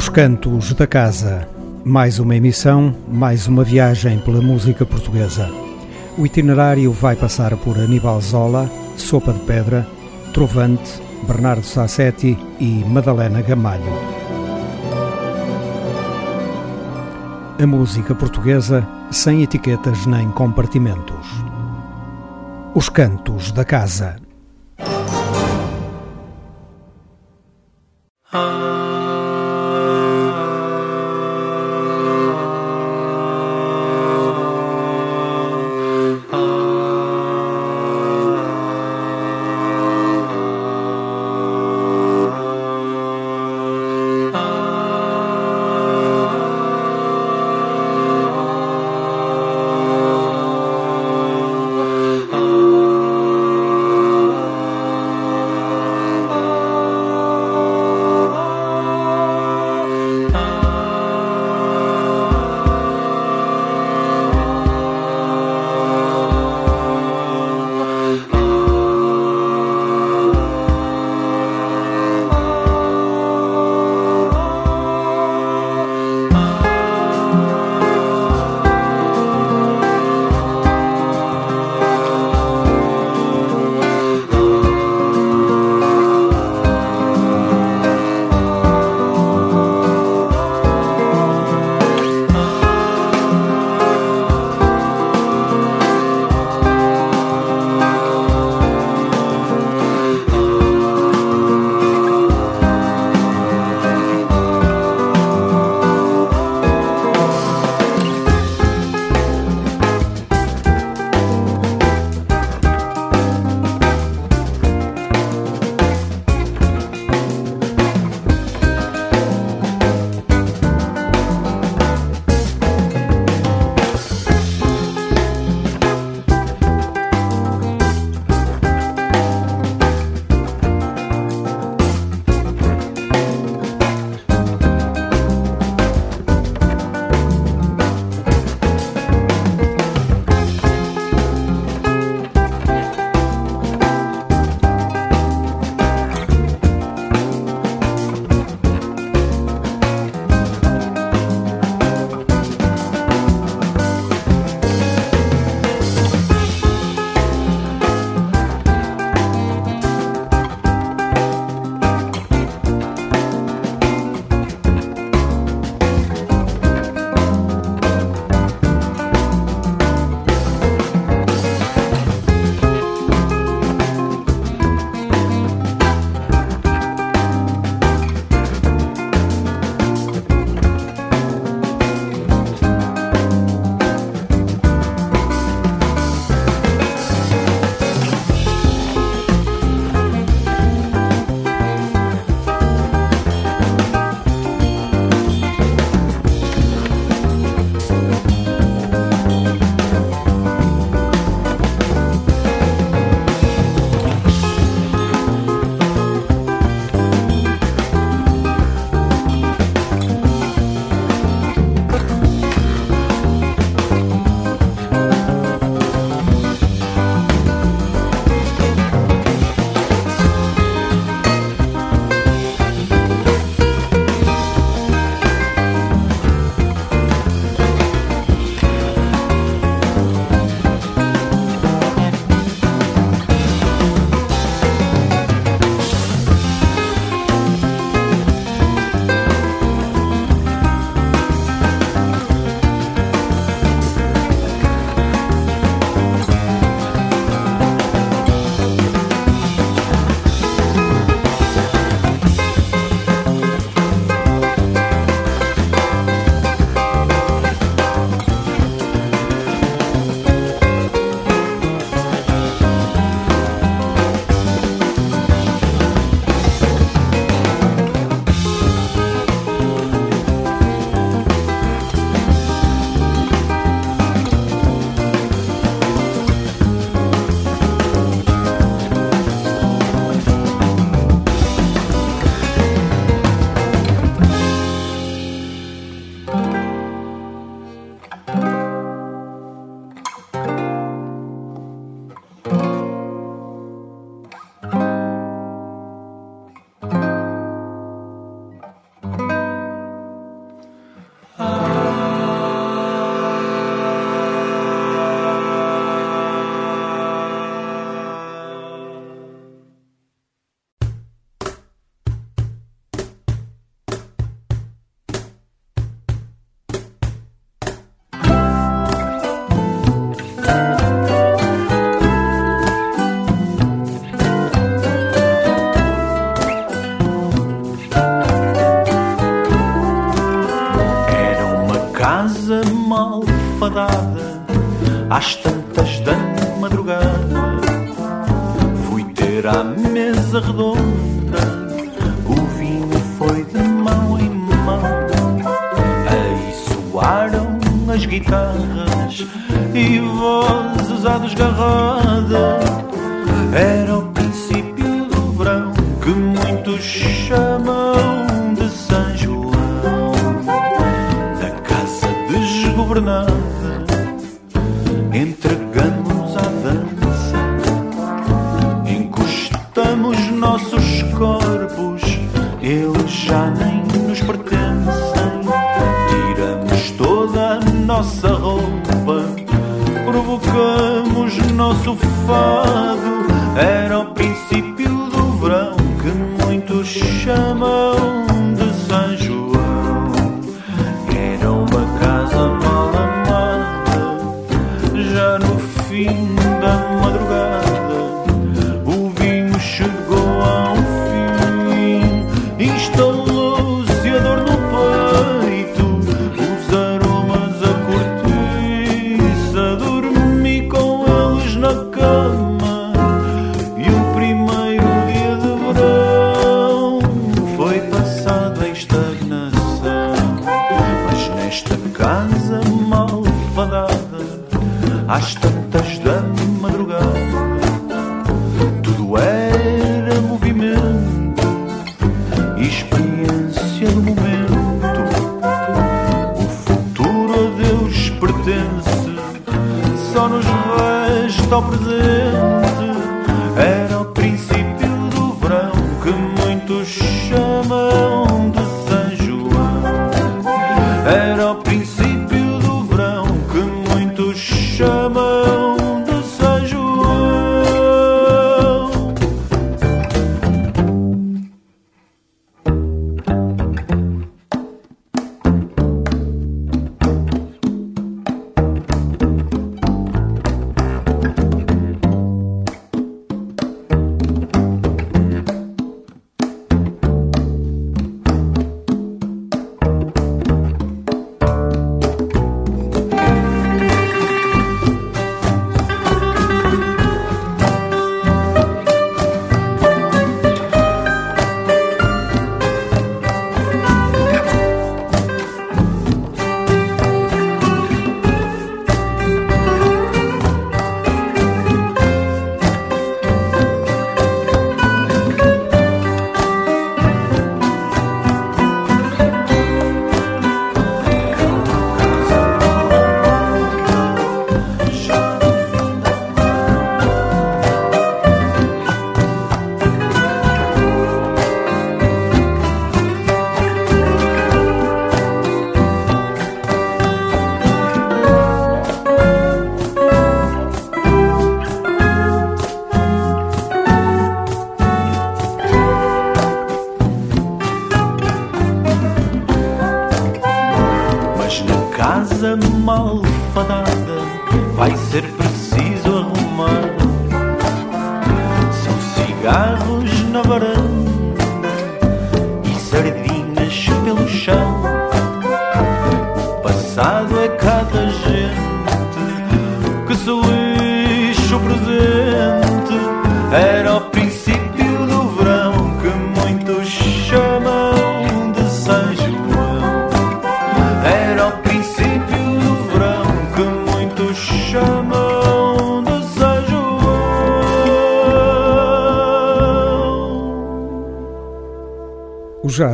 Os Cantos da Casa. Mais uma emissão, mais uma viagem pela música portuguesa. O itinerário vai passar por Aníbal Zola, Sopa de Pedra, Trovante, Bernardo Sassetti e Madalena Gamalho. A música portuguesa sem etiquetas nem compartimentos. Os Cantos da Casa.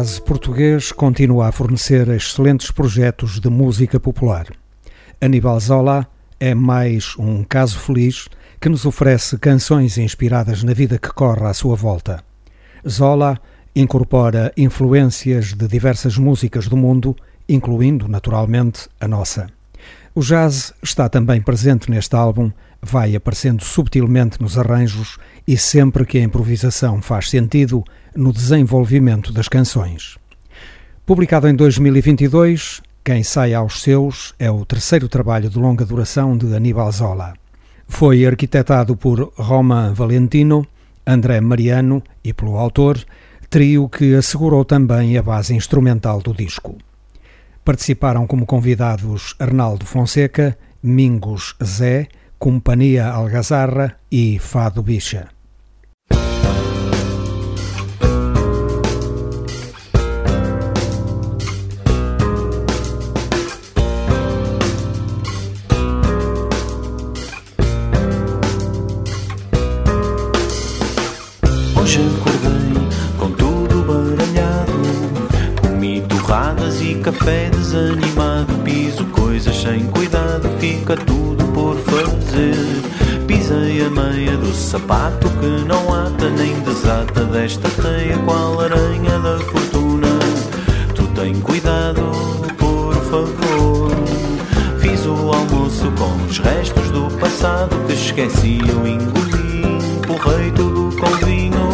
jazz português continua a fornecer excelentes projetos de música popular. Aníbal Zola é mais um caso feliz que nos oferece canções inspiradas na vida que corre à sua volta. Zola incorpora influências de diversas músicas do mundo, incluindo, naturalmente, a nossa. O jazz está também presente neste álbum, vai aparecendo subtilmente nos arranjos e sempre que a improvisação faz sentido no desenvolvimento das canções. Publicado em 2022, Quem Sai aos Seus é o terceiro trabalho de longa duração de Aníbal Zola. Foi arquitetado por Roman Valentino, André Mariano e pelo autor, trio que assegurou também a base instrumental do disco. Participaram como convidados Arnaldo Fonseca, Mingos Zé, Companhia Algazarra e Fado Bicha. desanimado. Piso coisas sem cuidado, fica tudo por fazer. Pisei a meia do sapato que não ata nem desata desta teia, qual aranha da fortuna. Tu tem cuidado, por favor. Fiz o almoço com os restos do passado que esqueci, eu engoli, empurrei tudo com vinho.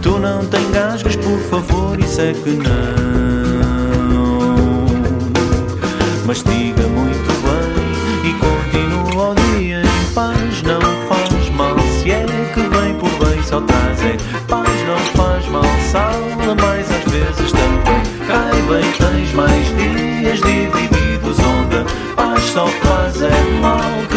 Tu não tens gasgas por favor, isso é que não mastiga muito bem e continua o dia em paz. Não faz mal se é que vem por bem, só traz é paz. Não faz mal, sala, mas às vezes também cai bem. Tens mais dias divididos, onda, paz só faz é mal.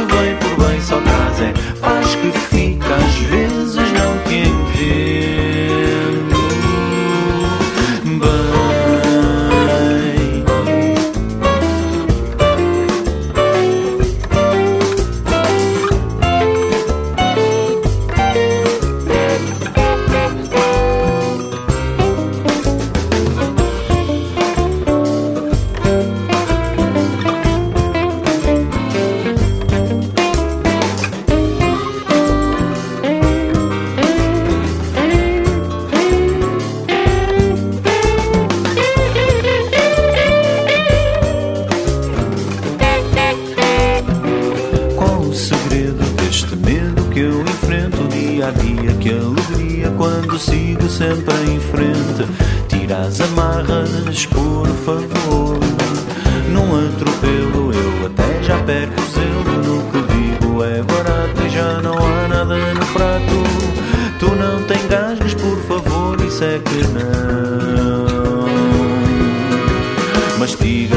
contigo.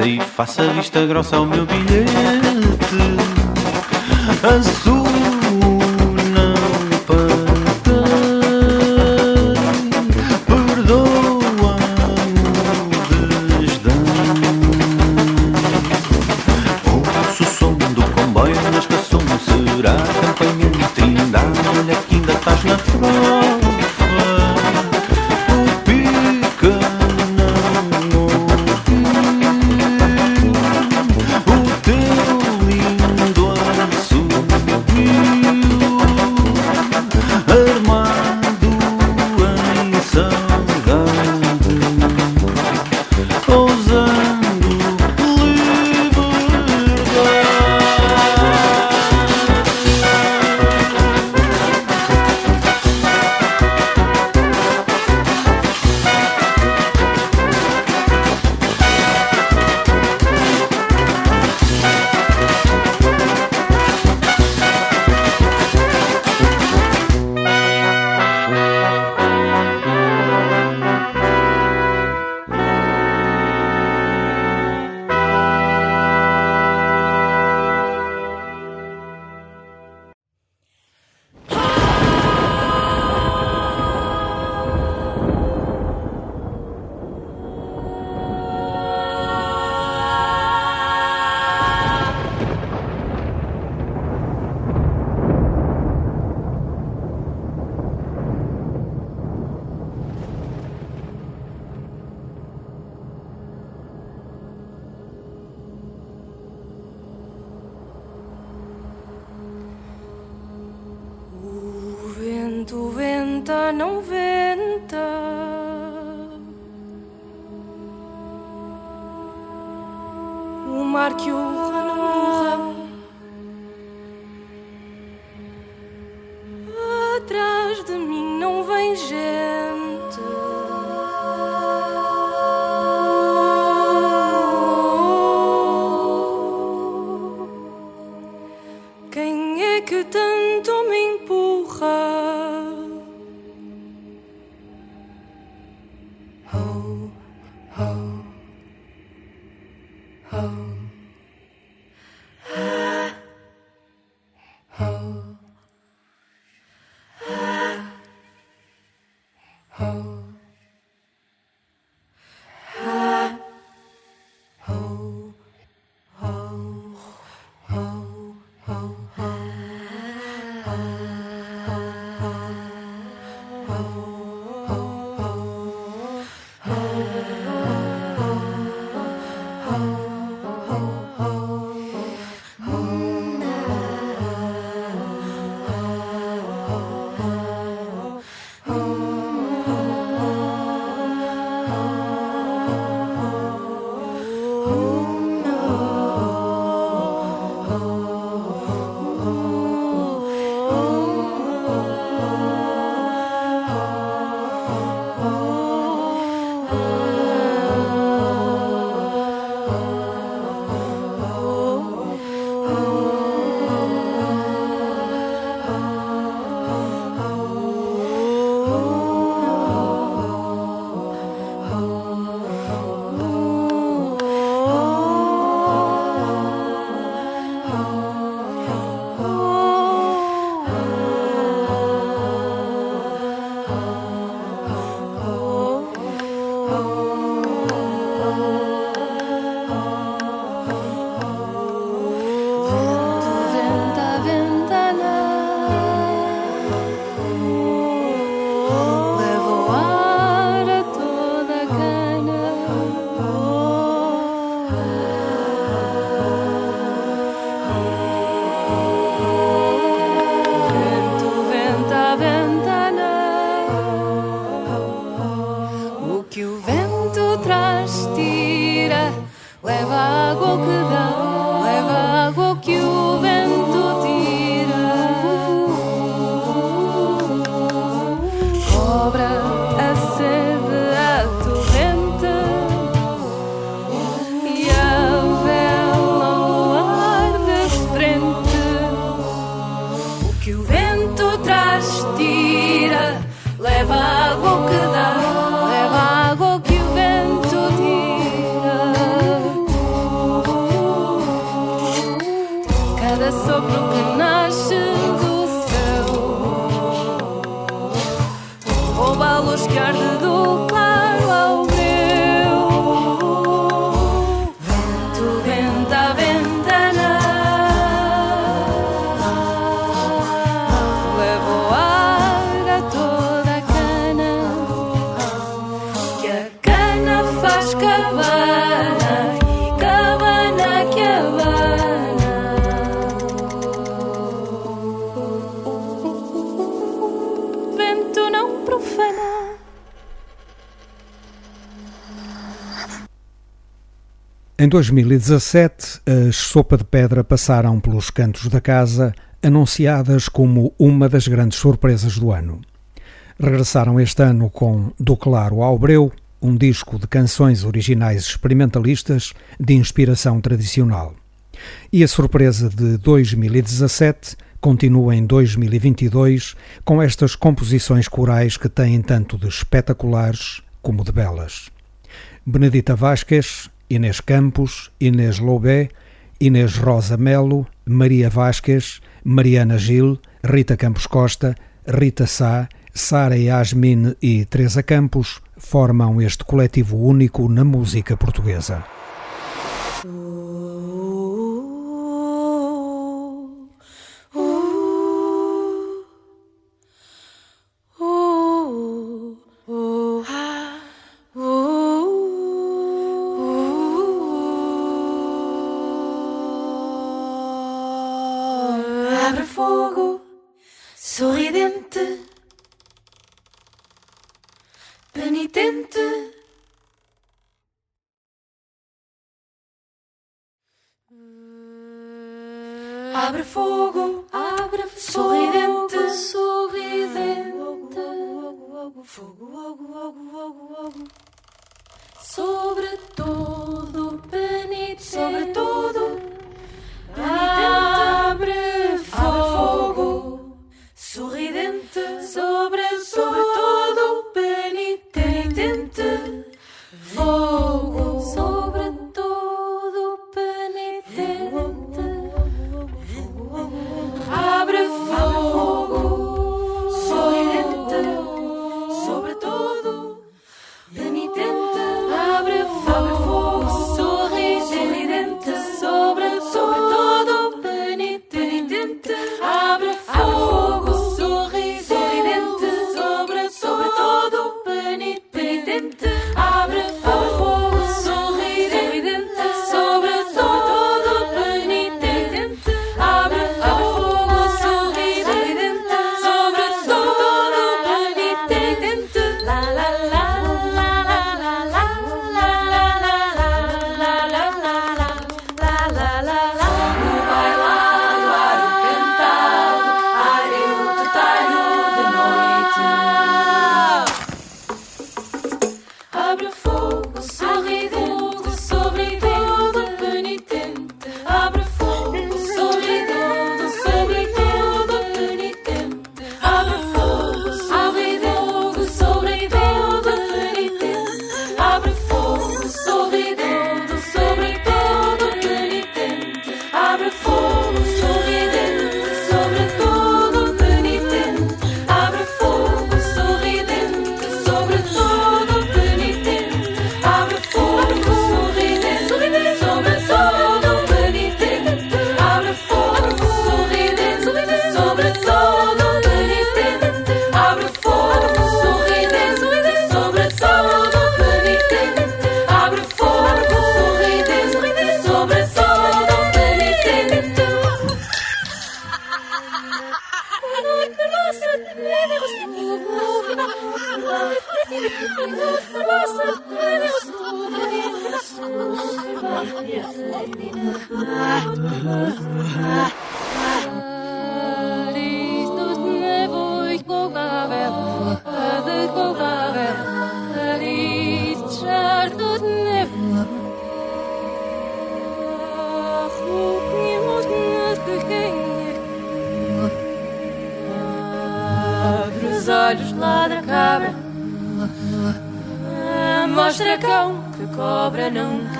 E faça vista grossa ao meu bilhete azul. Não Em 2017, as Sopa de Pedra passaram pelos cantos da casa, anunciadas como uma das grandes surpresas do ano. Regressaram este ano com Do Claro ao Breu, um disco de canções originais experimentalistas de inspiração tradicional. E a surpresa de 2017 continua em 2022 com estas composições corais que têm tanto de espetaculares como de belas. Benedita Vasques, Inês Campos, Inês Lobé, Inês Rosa Melo, Maria Vasques, Mariana Gil, Rita Campos Costa, Rita Sá, Sara Yasmin e Teresa Campos formam este coletivo único na música portuguesa. Abre fogo, sorridente, olhos, ladra cabra. Mostra cão que cobra não.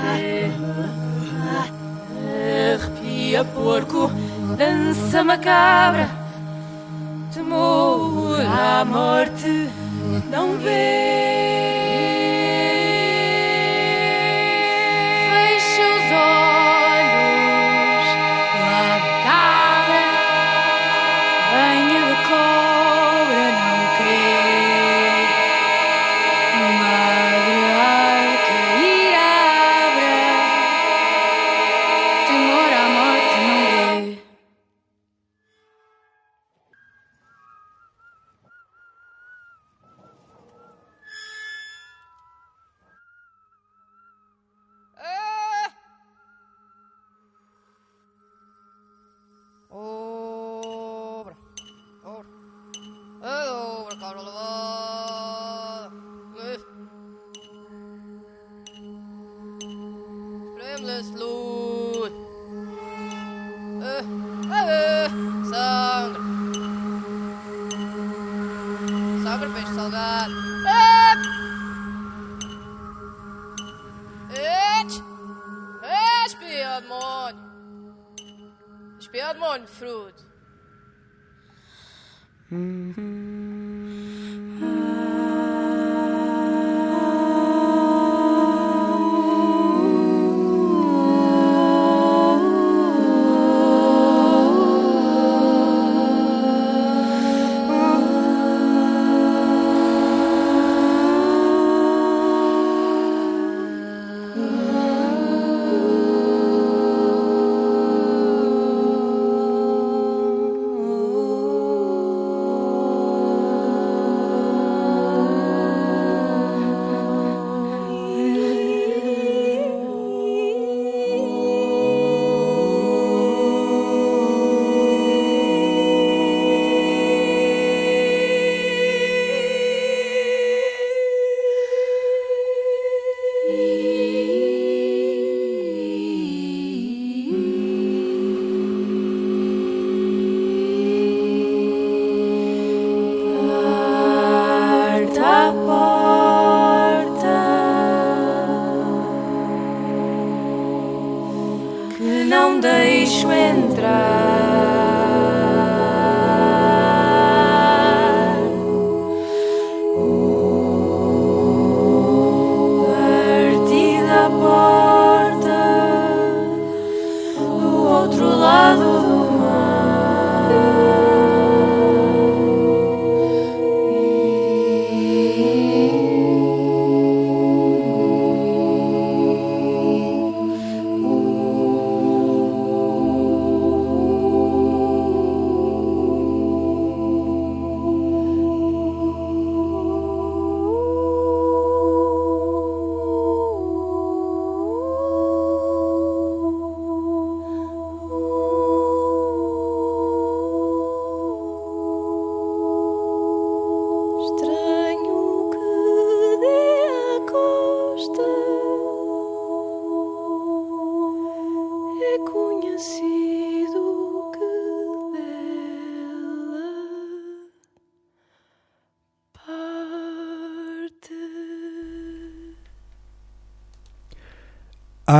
Arrepia porco, dança macabra. Temor à morte,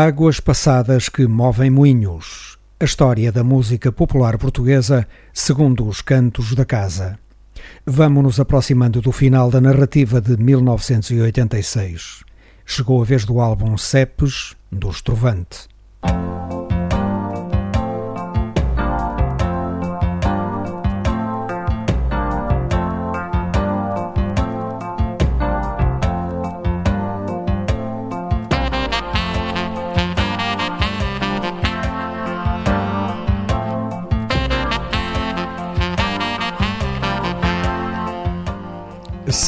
Águas passadas que movem moinhos. A história da música popular portuguesa segundo os cantos da casa. Vamos nos aproximando do final da narrativa de 1986. Chegou a vez do álbum Cepes, do Estrovante.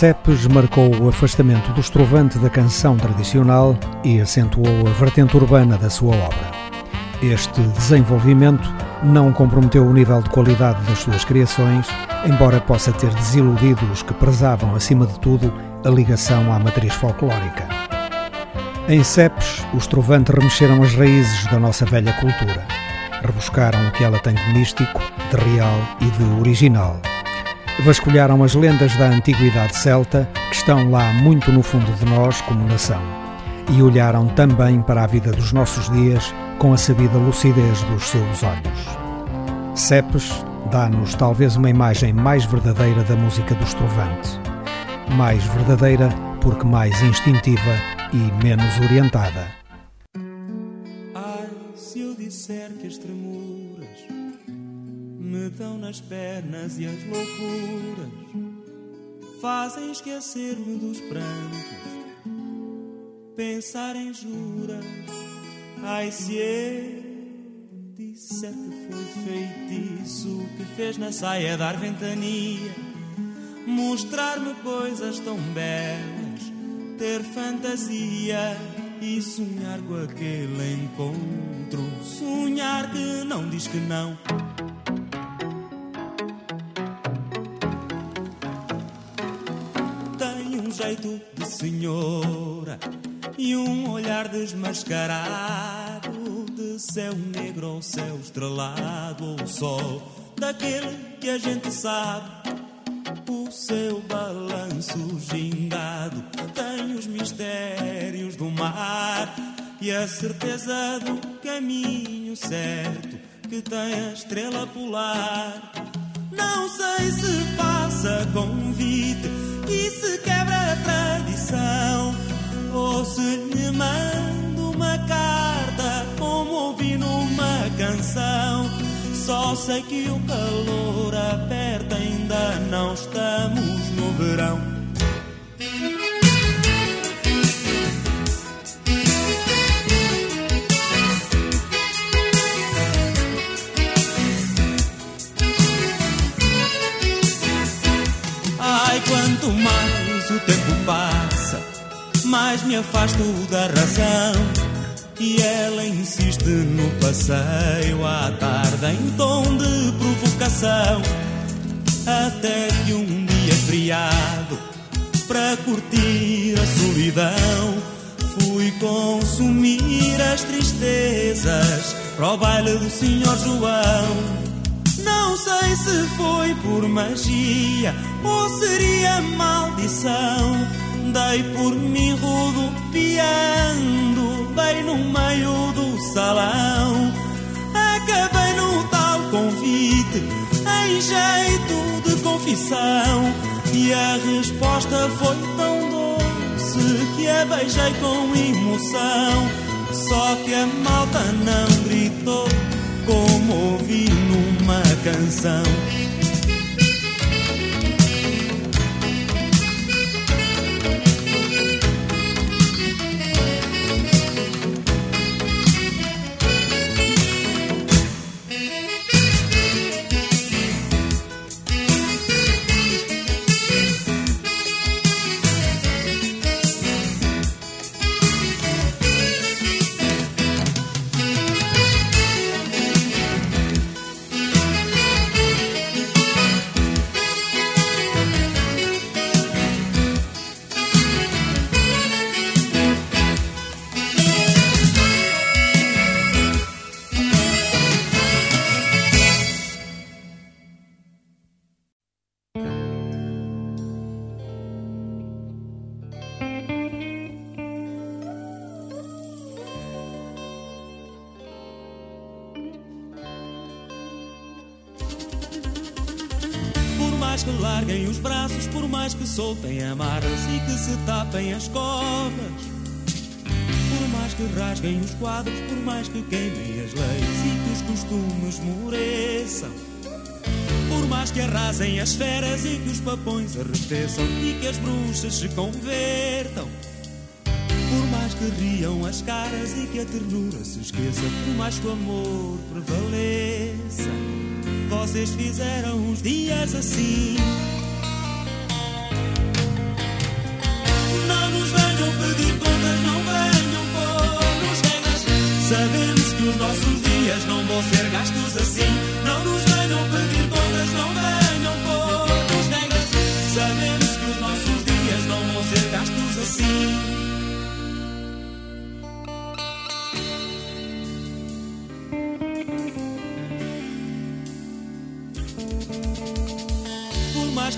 Cepes marcou o afastamento do estrovante da canção tradicional e acentuou a vertente urbana da sua obra. Este desenvolvimento não comprometeu o nível de qualidade das suas criações, embora possa ter desiludido os que prezavam, acima de tudo, a ligação à matriz folclórica. Em Cepes, os trovantes remexeram as raízes da nossa velha cultura. Rebuscaram o que ela tem de místico, de real e de original vasculharam as lendas da antiguidade celta que estão lá muito no fundo de nós como nação e olharam também para a vida dos nossos dias com a sabida lucidez dos seus olhos. Cepes dá-nos talvez uma imagem mais verdadeira da música do estrovante. mais verdadeira porque mais instintiva e menos orientada. Me dão nas pernas e as loucuras fazem esquecer-me dos prantos, pensar em juras. Ai, se eu disser que foi feitiço que fez na saia dar ventania, mostrar-me coisas tão belas, ter fantasia e sonhar com aquele encontro, sonhar que não diz que não. Jeito de senhora e um olhar desmascarado de céu negro ou céu estrelado ou sol daquele que a gente sabe o seu balanço gingado tem os mistérios do mar e a certeza do caminho certo que tem a estrela polar. Não sei se faça convite e se quebra a tradição ou se lhe mando uma carta como ouvi numa canção. Só sei que o calor aperta, ainda não estamos no verão. Quanto mais o tempo passa, mais me afasto da razão. E ela insiste no passeio à tarde em tom de provocação. Até que um dia feriado, para curtir a solidão, fui consumir as tristezas para o baile do Senhor João. Não sei se foi por magia ou seria maldição. Dei por mim rodopiando bem no meio do salão. Acabei no tal convite em jeito de confissão. E a resposta foi tão doce que a beijei com emoção. Só que a malta não gritou como canção. Soltem amarras e que se tapem as cobras. Por mais que rasguem os quadros, por mais que queimem as leis e que os costumes moreçam. Por mais que arrasem as feras e que os papões arrefeçam e que as bruxas se convertam. Por mais que riam as caras e que a ternura se esqueça, por mais que o amor prevaleça, vocês fizeram os dias assim. Nos venham pedir contas, não venham pôr-nos regras. Sabemos que os nossos dias não vão ser gastos assim. Não nos venham pedir contas, não venham pôr-nos regras. Sabemos que os nossos dias não vão ser gastos assim.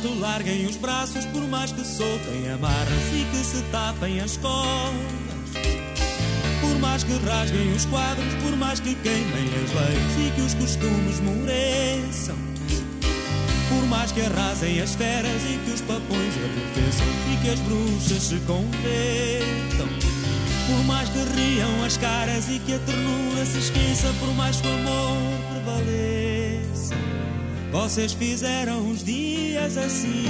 Que larguem os braços, por mais que soltem amarras e que se tapem as cordas. Por mais que rasguem os quadros, por mais que queimem as leis e que os costumes moreçam. Por Por mais que arrasem as feras e que os papões arrefeçam e que as bruxas se convertam. Por mais que riam as caras e que a ternura se esqueça, por mais que o amor prevaleça. Vocês fizeram os dias assim.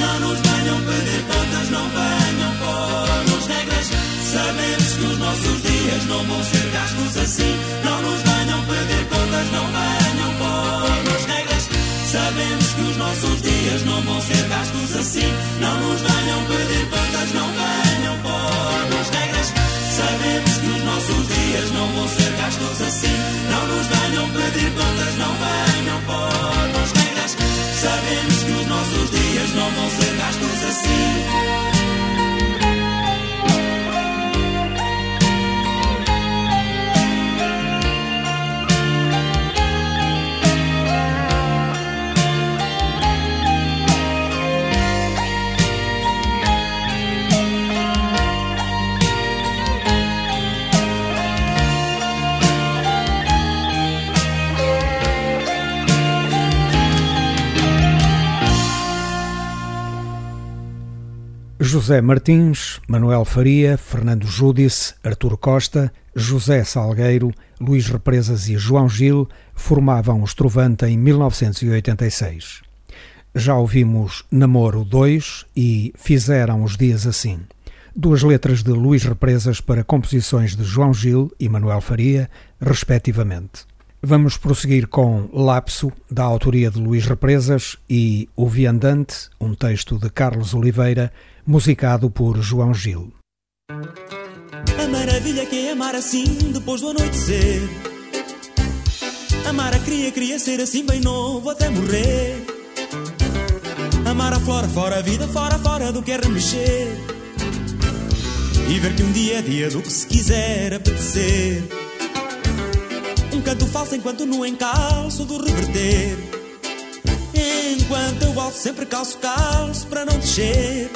Não nos venham pedir contas, não venham pôr-nos regras. Sabemos que os nossos dias não vão ser gastos assim. Não nos venham pedir contas, não venham pôr-nos regras. Sabemos que os nossos dias não vão ser gastos assim. Não nos venham pedir contas, não venham. Sabemos que os nossos dias não vão ser gastos assim. Não nos venham pedir contas, não venham pôr-nos regras. Sabemos que os nossos dias não vão ser gastos assim. José Martins, Manuel Faria, Fernando Júdice, Artur Costa, José Salgueiro, Luís Represas e João Gil formavam o Estrovante em 1986. Já ouvimos Namoro 2 e Fizeram os Dias Assim. Duas letras de Luís Represas para composições de João Gil e Manuel Faria, respectivamente. Vamos prosseguir com Lapso, da autoria de Luís Represas, e O Viandante, um texto de Carlos Oliveira, musicado por João Gil. A maravilha que é amar assim depois do anoitecer. Amar a cria, queria ser assim bem novo até morrer. Amar a flora, fora a vida, fora, fora do que é remexer. E ver que um dia é dia do que se quiser apetecer. Um canto falso enquanto no encalço do reverter. Enquanto eu alço sempre calço calço para não descer.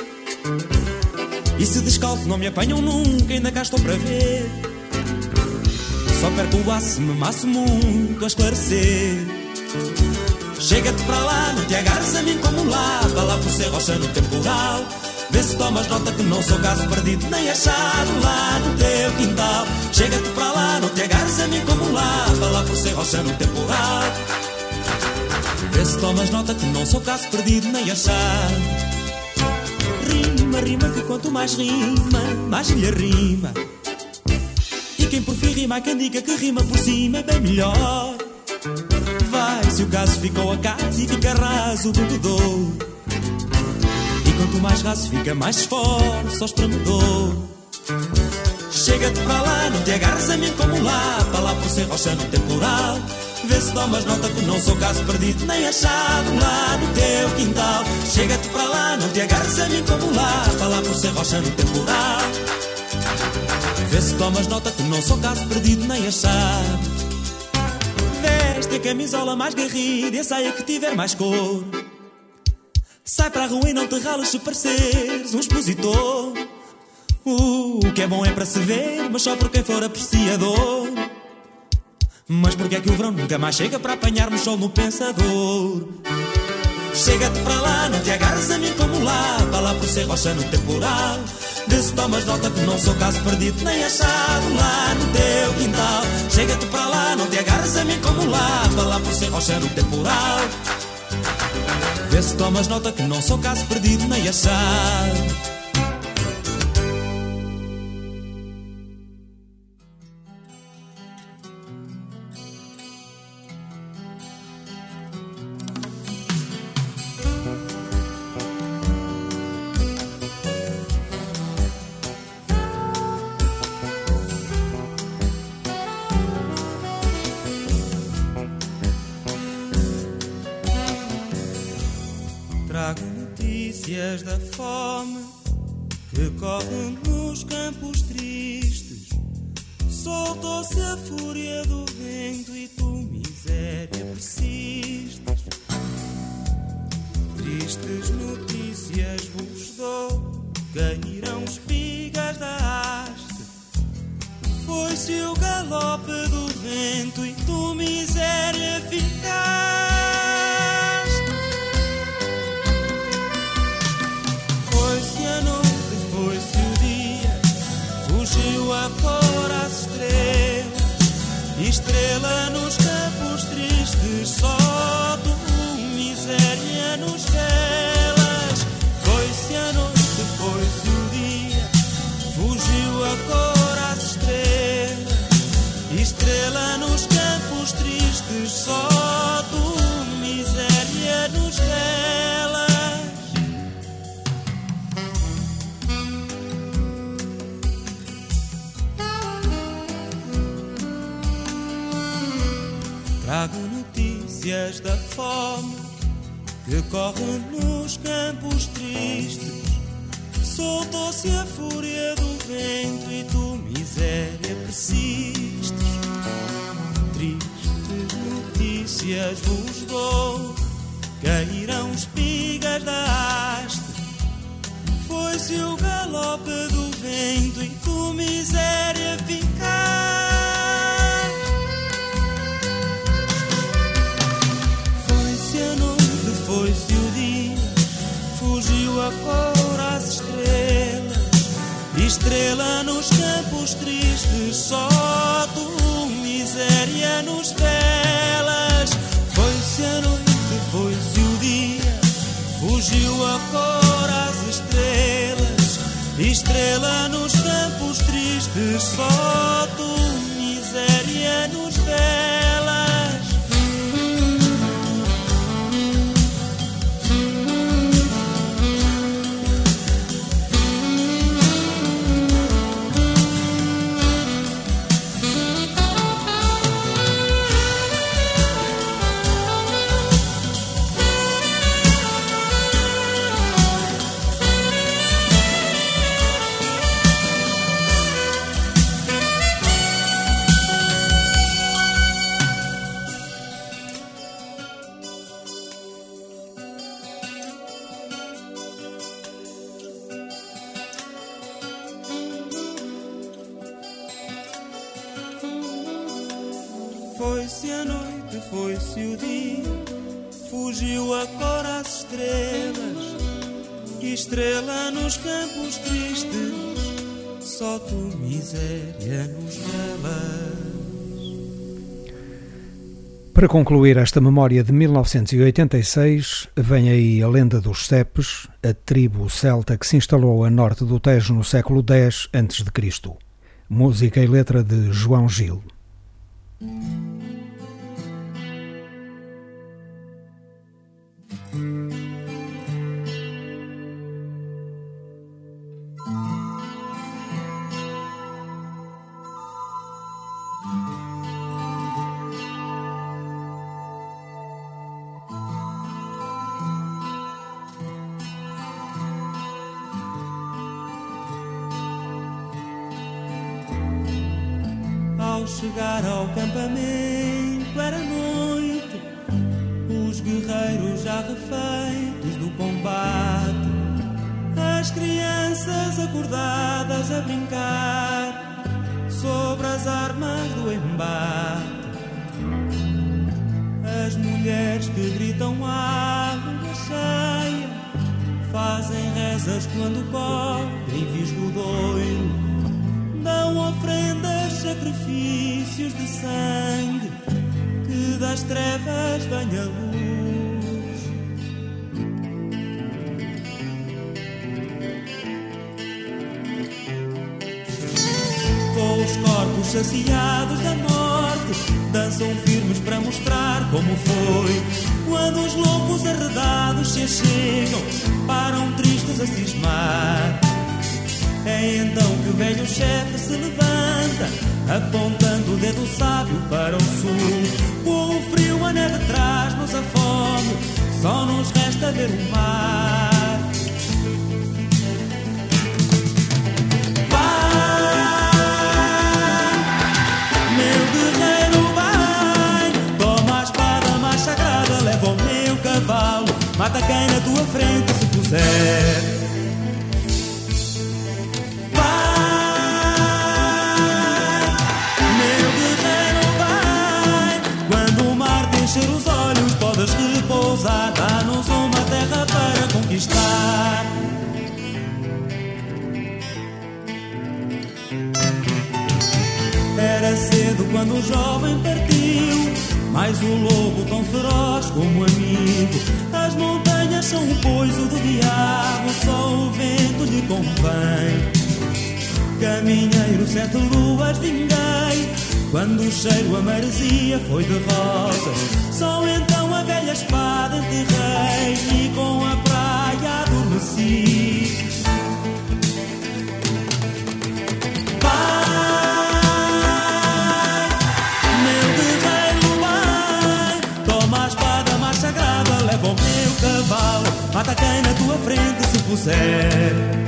E se descalço não me apanham nunca, ainda cá estou para ver. Só perco o aço, me maço muito a esclarecer. Chega-te para lá, não te agarres a mim como lava lá por ser rocha no temporal. Vê se tomas nota que não sou caso perdido nem achado lá no teu quintal. Chega-te para lá, não te agarres a mim como lava lá por ser rocha no temporal. Vê se tomas nota que não sou caso perdido nem achado rima, rima que quanto mais rima, mais lhe rima. E quem por fim rima, quem diga que rima por cima é bem melhor. Vai, se o caso ficou a casa e fica raso o bebedor. E quanto mais raso fica, mais esforço ao espremedor. Chega-te para lá, não te agarres a mim como lá, para lá por ser rocha no temporal. Vê se tomas nota que não sou caso perdido nem achado lá no teu quintal. Chega-te para lá, não te agarres a mim como lá, para lá por ser rocha no temporal. Vê se tomas nota que não sou caso perdido nem achado. Veste a camisola mais garrida e a saia que tiver mais cor. Sai para a rua e não te rales se pareceres um expositor. Uh, o que é bom é para se ver, mas só por quem for apreciador. Mas porquê é que o verão nunca mais chega para apanharmos sol no pensador? Chega-te para lá, não te agarres a mim como lá, para lá por ser rocha no temporal. Se tomas nota que não sou caso perdido nem achado lá no teu quintal. Chega-te para lá, não te agarres a mim como lá, para lá por ser rocha no temporal. Vê se tomas nota que não sou caso perdido nem achado. Corre nos campos tristes. Soltou-se a fúria do vento e tu, miséria, persistes. Tristes notícias vos dou, cairão espigas da haste. Foi-se o galope do vento e tu, miséria, ficaste. Estrela nos campos tristes, só tu, miséria, nos velas. Foi-se a noite, foi-se o dia, fugiu a cor às estrelas, estrela nos campos tristes, só tu, miséria nos velas. Para concluir esta memória de 1986, vem aí a lenda dos Cepes, a tribo celta que se instalou a norte do Tejo no século X a.C. Música e letra de João Gil. Chegar ao campamento. Era noite, os guerreiros já refeitos do combate, as crianças acordadas a brincar sobre as armas do embate, as mulheres que gritam à lua cheia, fazem rezas quando cobrem visgo ofrendas, sacrifícios de sangue, que das trevas venha a luz. Com os corpos saciados da morte, dançam firmes para mostrar como foi. Quando os loucos arredados se achegam, param tristes a cismar. É então que o velho chefe se levanta, apontando o dedo sábio para o sul. Com o frio a neve traz-nos a fome, só nos resta ver o mar. Vai, meu guerreiro, vai, toma a espada mais sagrada, leva o meu cavalo, mata quem na tua frente se puser. Quando o jovem partiu. Mas o lobo tão feroz como amigo. As montanhas são o poiso do diabo, só o vento lhe convém. Caminheiro, sete luas vinguei. Quando o cheiro a maresia foi de rosas, só então a velha espada enterrei e com a praia adormeci. Frente se puser.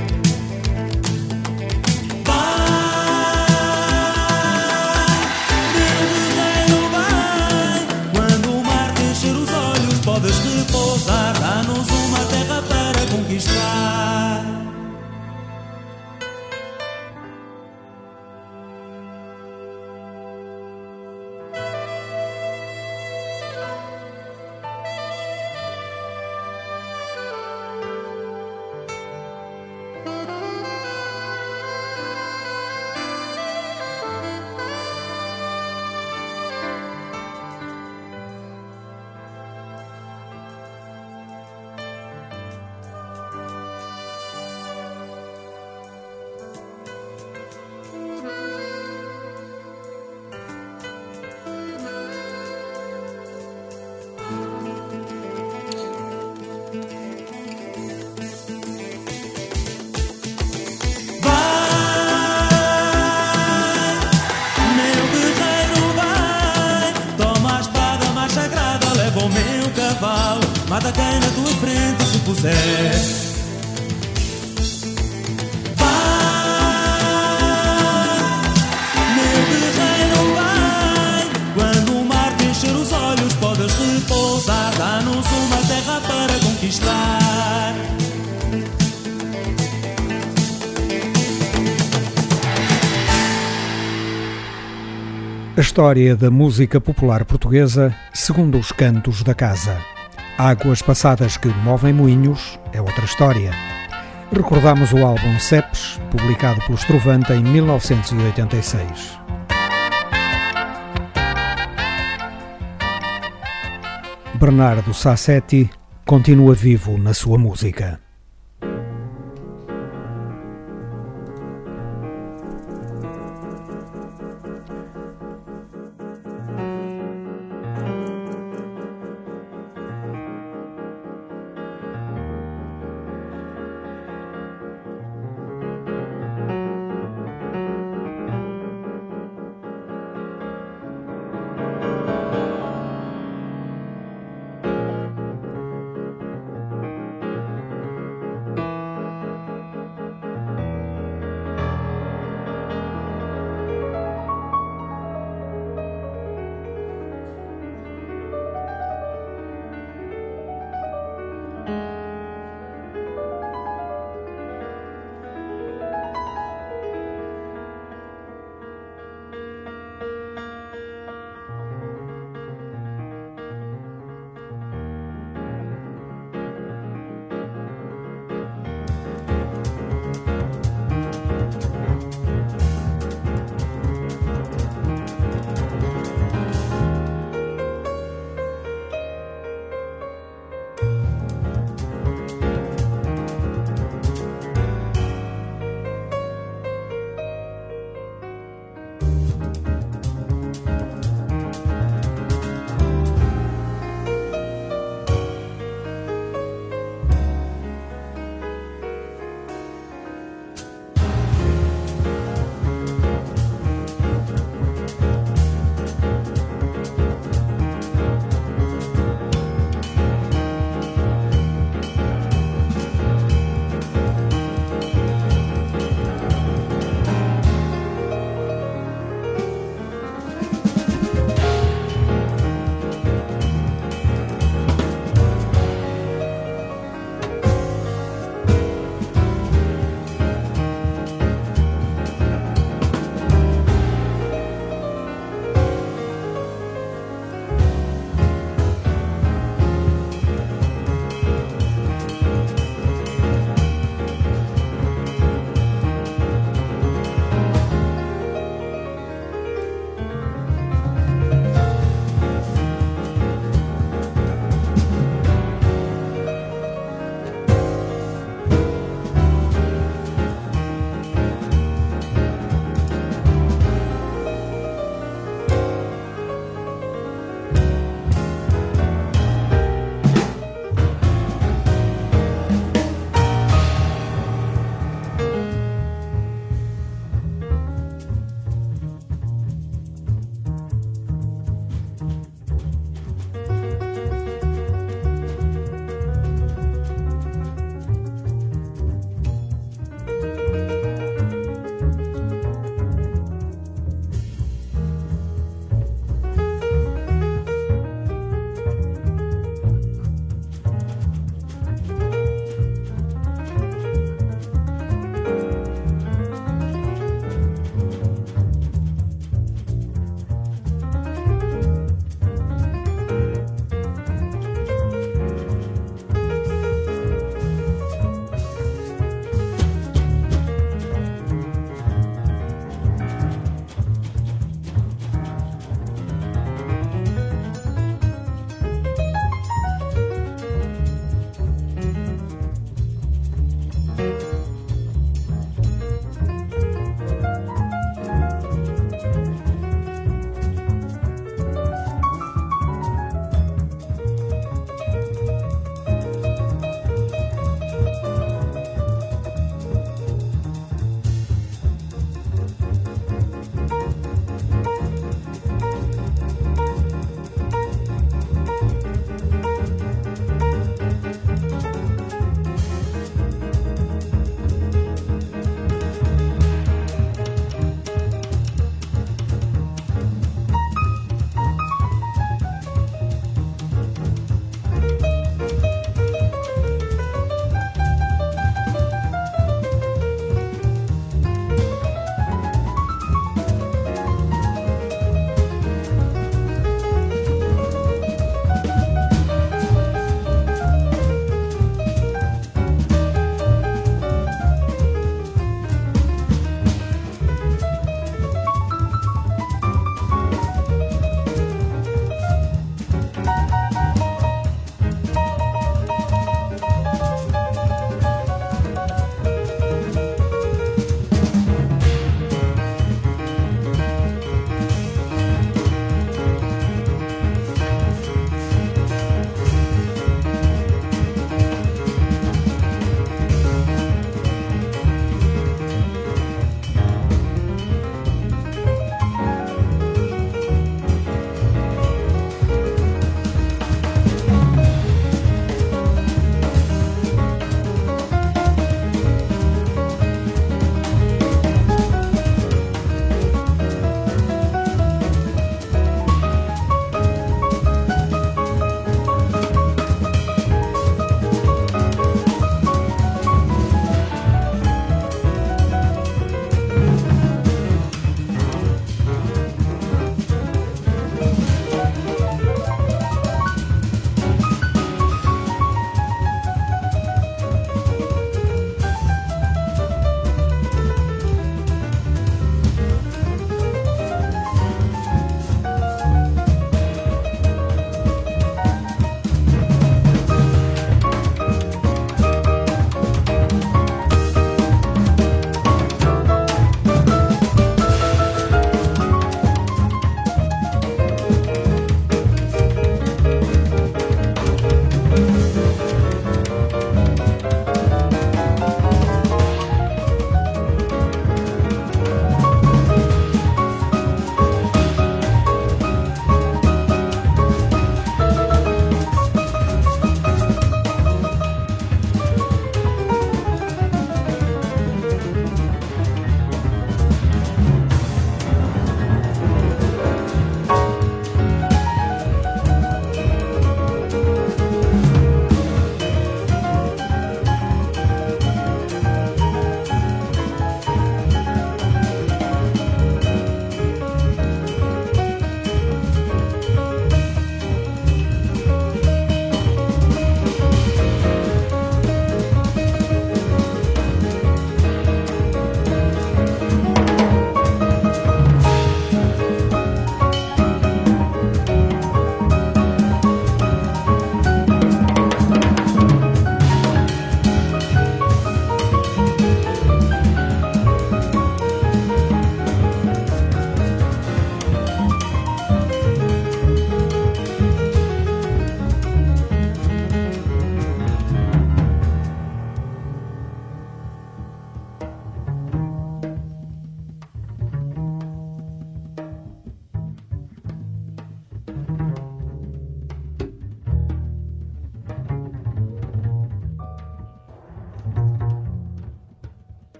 História da música popular portuguesa segundo os cantos da casa. Águas passadas que movem moinhos é outra história. Recordamos o álbum Ceps, publicado pelo Estrovante em 1986. Bernardo Sassetti continua vivo na sua música.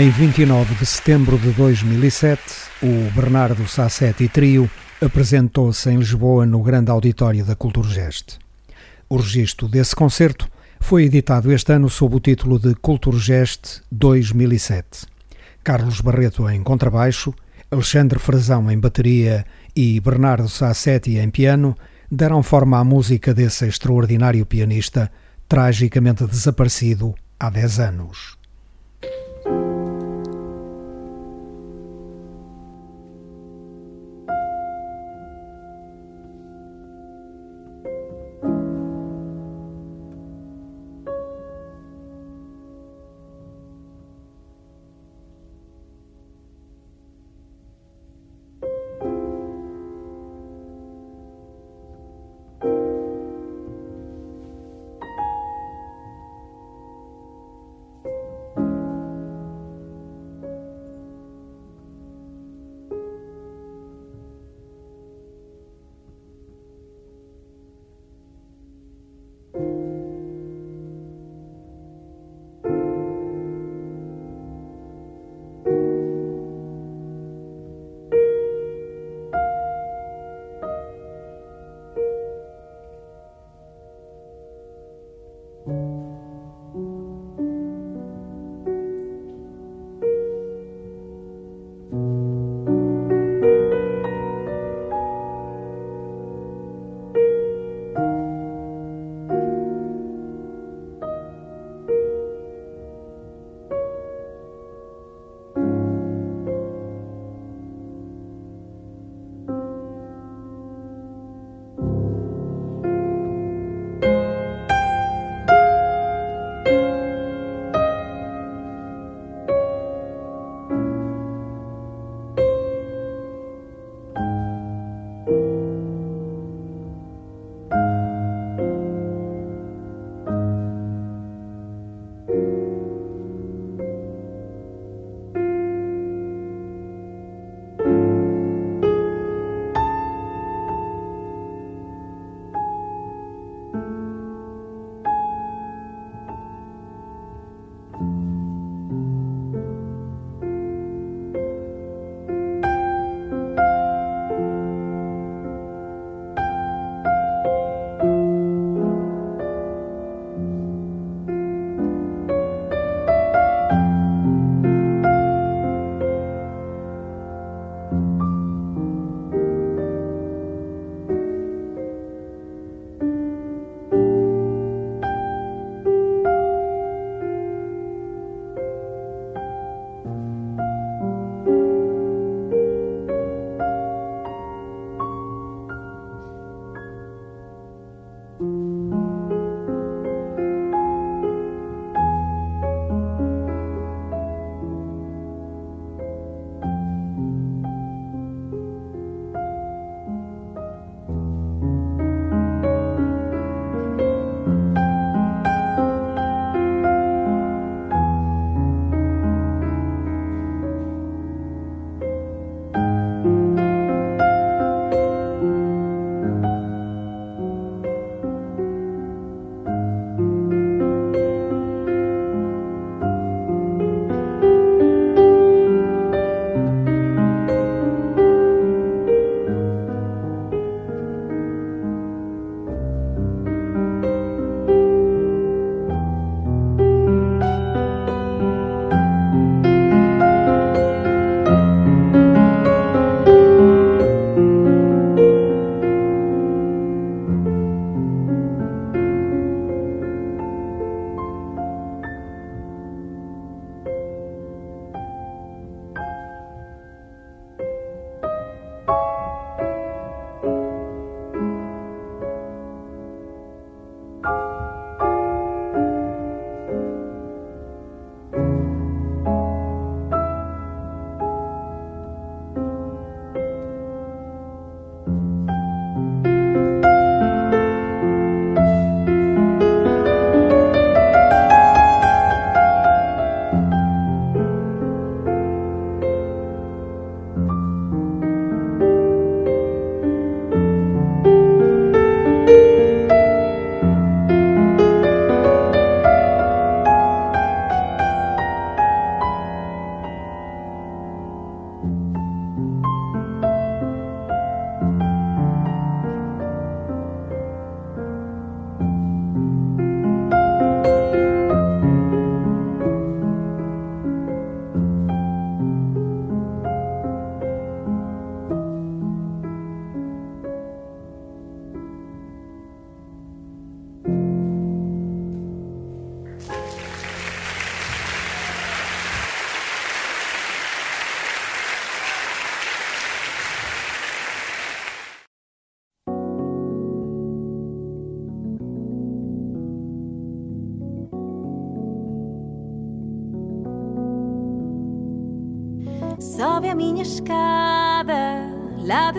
Em 29 de setembro de 2007, o Bernardo Sassetti Trio apresentou-se em Lisboa no Grande Auditório da Culturgest. O registro desse concerto foi editado este ano sob o título de Culturgest 2007. Carlos Barreto em contrabaixo, Alexandre Frazão em bateria e Bernardo Sassetti em piano deram forma à música desse extraordinário pianista, tragicamente desaparecido há 10 anos.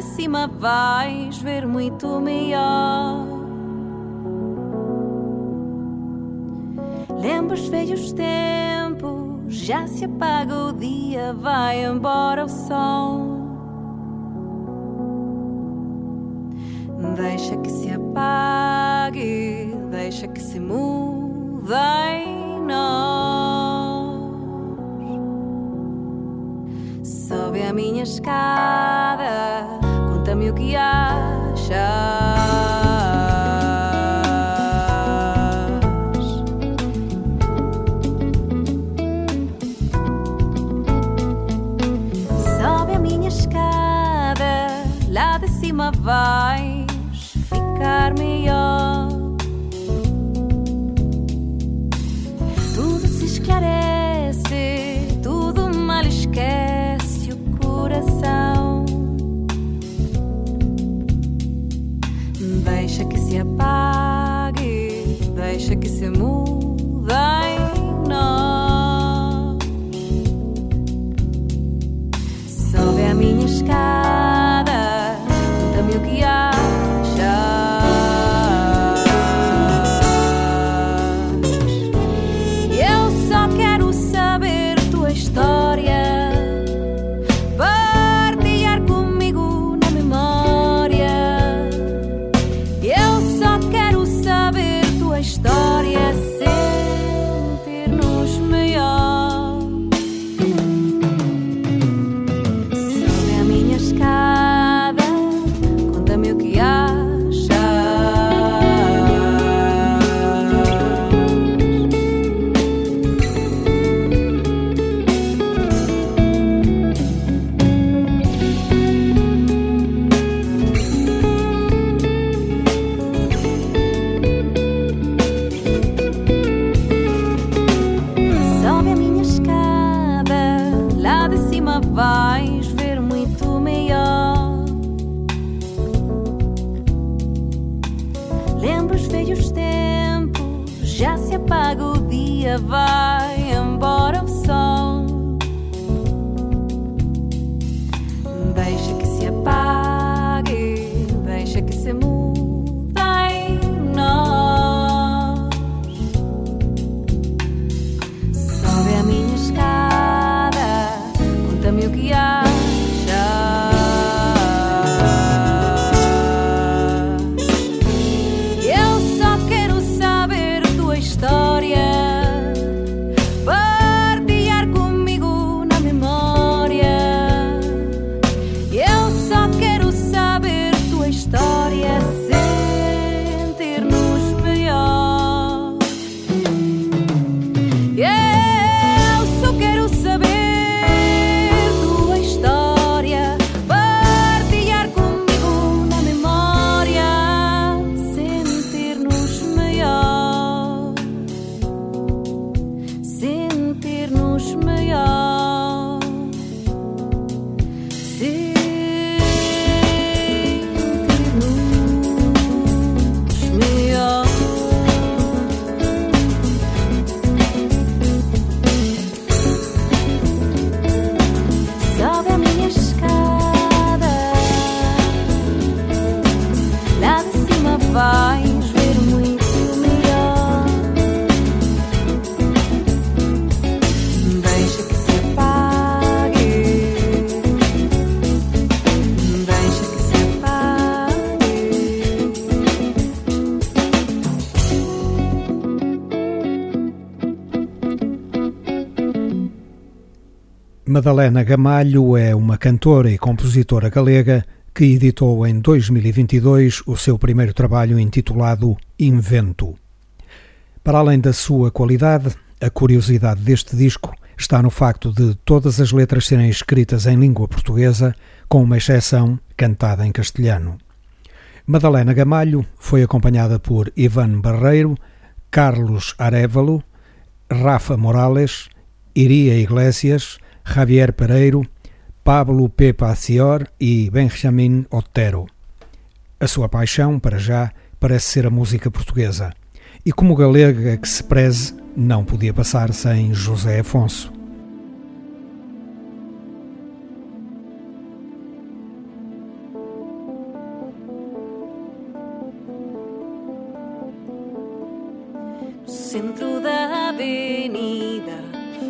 De cima vais ver muito melhor. Lembra os velhos tempos, já se apaga o dia, vai embora o som. Deixa que se apague, deixa que se mude em nós. Sobe a minha escada, conta-me o que achas. Sobe a minha escada, lá de cima vais Madalena Gamalho é uma cantora e compositora galega que editou em 2022 o seu primeiro trabalho intitulado Invento. Para além da sua qualidade, a curiosidade deste disco está no facto de todas as letras serem escritas em língua portuguesa, com uma exceção cantada em castelhano. Madalena Gamalho foi acompanhada por Ivan Barreiro, Carlos Arevalo, Rafa Morales, Iria Iglesias, Javier Pereiro, Pablo P. Pacior e Benjamin Otero. A sua paixão, para já, parece ser a música portuguesa. E como galega que se preze, não podia passar sem José Afonso. No centro da avenida,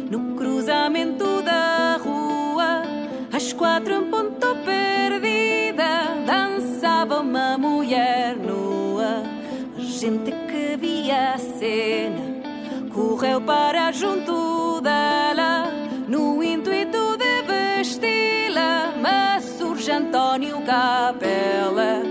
no cruzamento às quatro em ponto perdida, dançava uma mulher nua. A gente que via a cena correu para junto dela, no intuito de vesti-la. Mas surge António Capela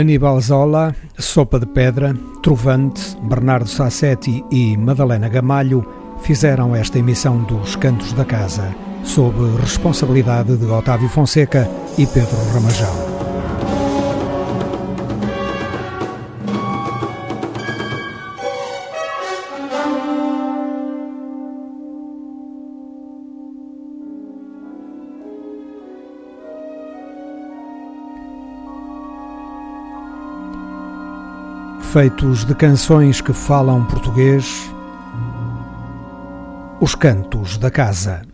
Aníbal Zola, Sopa de Pedra, Trovante, Bernardo Sassetti e Madalena Gamalho fizeram esta emissão dos Cantos da Casa, sob responsabilidade de Otávio Fonseca e Pedro Ramajão. Feitos de canções que falam português, os cantos da casa.